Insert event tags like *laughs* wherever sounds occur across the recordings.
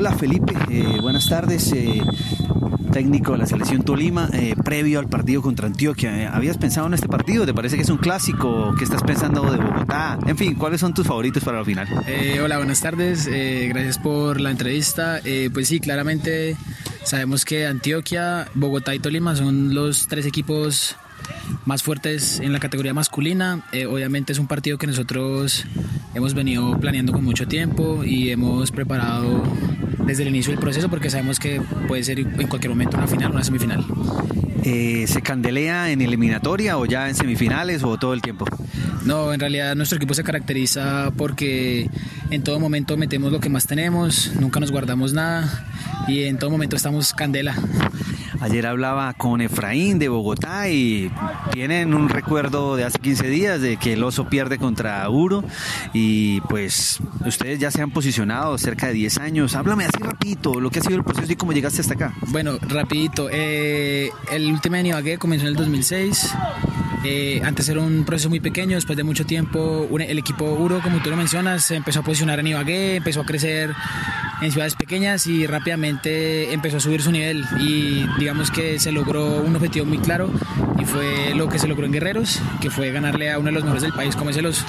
Hola Felipe, eh, buenas tardes. Eh, técnico de la selección Tolima, eh, previo al partido contra Antioquia. ¿Habías pensado en este partido? ¿Te parece que es un clásico? ¿Qué estás pensando de Bogotá? En fin, ¿cuáles son tus favoritos para la final? hola, buenas tardes. gracias por la entrevista. pues sí, claramente sabemos que Antioquia, Bogotá y Tolima son los tres equipos más fuertes en la categoría masculina. obviamente es un partido que nosotros hemos venido planeando con mucho tiempo y hemos preparado desde el inicio del proceso porque sabemos que puede ser en cualquier momento una final o una semifinal. Eh, ¿Se candelea en eliminatoria o ya en semifinales o todo el tiempo? No, en realidad nuestro equipo se caracteriza porque en todo momento metemos lo que más tenemos, nunca nos guardamos nada y en todo momento estamos candela. Ayer hablaba con Efraín de Bogotá y tienen un recuerdo de hace 15 días de que el oso pierde contra Uro y pues ustedes ya se han posicionado cerca de 10 años. Háblame así rapidito lo que ha sido el proceso y cómo llegaste hasta acá. Bueno, rapidito. Eh, el último año Ibagué comenzó en el 2006. Eh, antes era un proceso muy pequeño, después de mucho tiempo el equipo Uro, como tú lo mencionas, empezó a posicionar en Ibagué, empezó a crecer en ciudades pequeñas y rápidamente empezó a subir su nivel y digamos que se logró un objetivo muy claro y fue lo que se logró en Guerreros, que fue ganarle a uno de los mejores del país como es el Oso.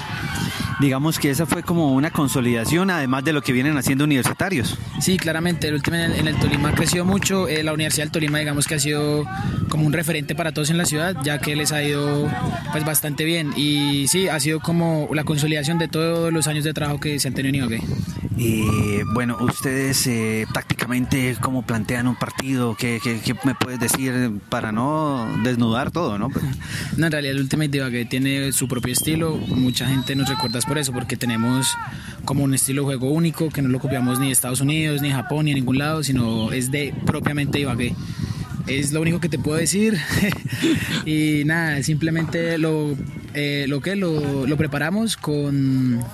Digamos que esa fue como una consolidación, además de lo que vienen haciendo universitarios. Sí, claramente, el último en el, Tolima creció mucho, eh, la Universidad del Tolima digamos que ha sido como un referente para todos en la ciudad, ya que les ha ido pues bastante bien y sí, ha sido como la consolidación de todos los años de trabajo que se han tenido en Ibagué. Y bueno, ustedes eh, tácticamente, ¿cómo plantean un partido? ¿Qué, me puedes decir para no desnudar todo, no? *laughs* no, en realidad el Ultimate que tiene su propio estilo. Mucha gente nos recuerda por eso, porque tenemos como un estilo de juego único, que no lo copiamos ni de Estados Unidos, ni de Japón, ni de ningún lado, sino es de propiamente Ibagué. Es lo único que te puedo decir. *laughs* y nada, simplemente lo, eh, lo que lo, lo preparamos con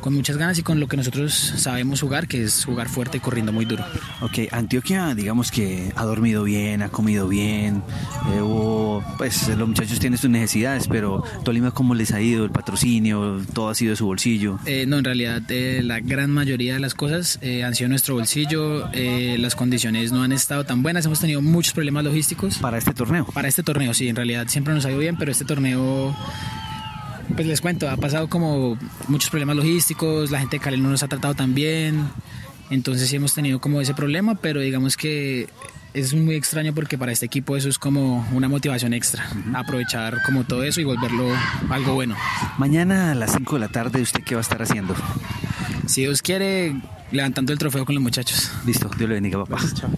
con muchas ganas y con lo que nosotros sabemos jugar, que es jugar fuerte corriendo muy duro. Ok, Antioquia, digamos que ha dormido bien, ha comido bien, eh, pues los muchachos tienen sus necesidades, pero Tolima, ¿cómo les ha ido el patrocinio? ¿Todo ha sido de su bolsillo? Eh, no, en realidad eh, la gran mayoría de las cosas han sido nuestro bolsillo, las condiciones no han estado tan buenas, hemos tenido muchos problemas logísticos. ¿Para este torneo? Para este torneo, sí, en realidad siempre nos ha ido bien, pero este torneo pues les cuento, ha pasado como muchos problemas logísticos, la gente de Cali no nos ha tratado tan bien, entonces sí hemos tenido como ese problema, pero digamos que es muy extraño porque para este equipo eso es como una motivación extra, aprovechar como todo eso y volverlo algo bueno. Mañana a las 5 de la tarde, ¿usted qué va a estar haciendo? Si Dios quiere, levantando el trofeo con los muchachos. Listo, Dios le bendiga, papá. chao.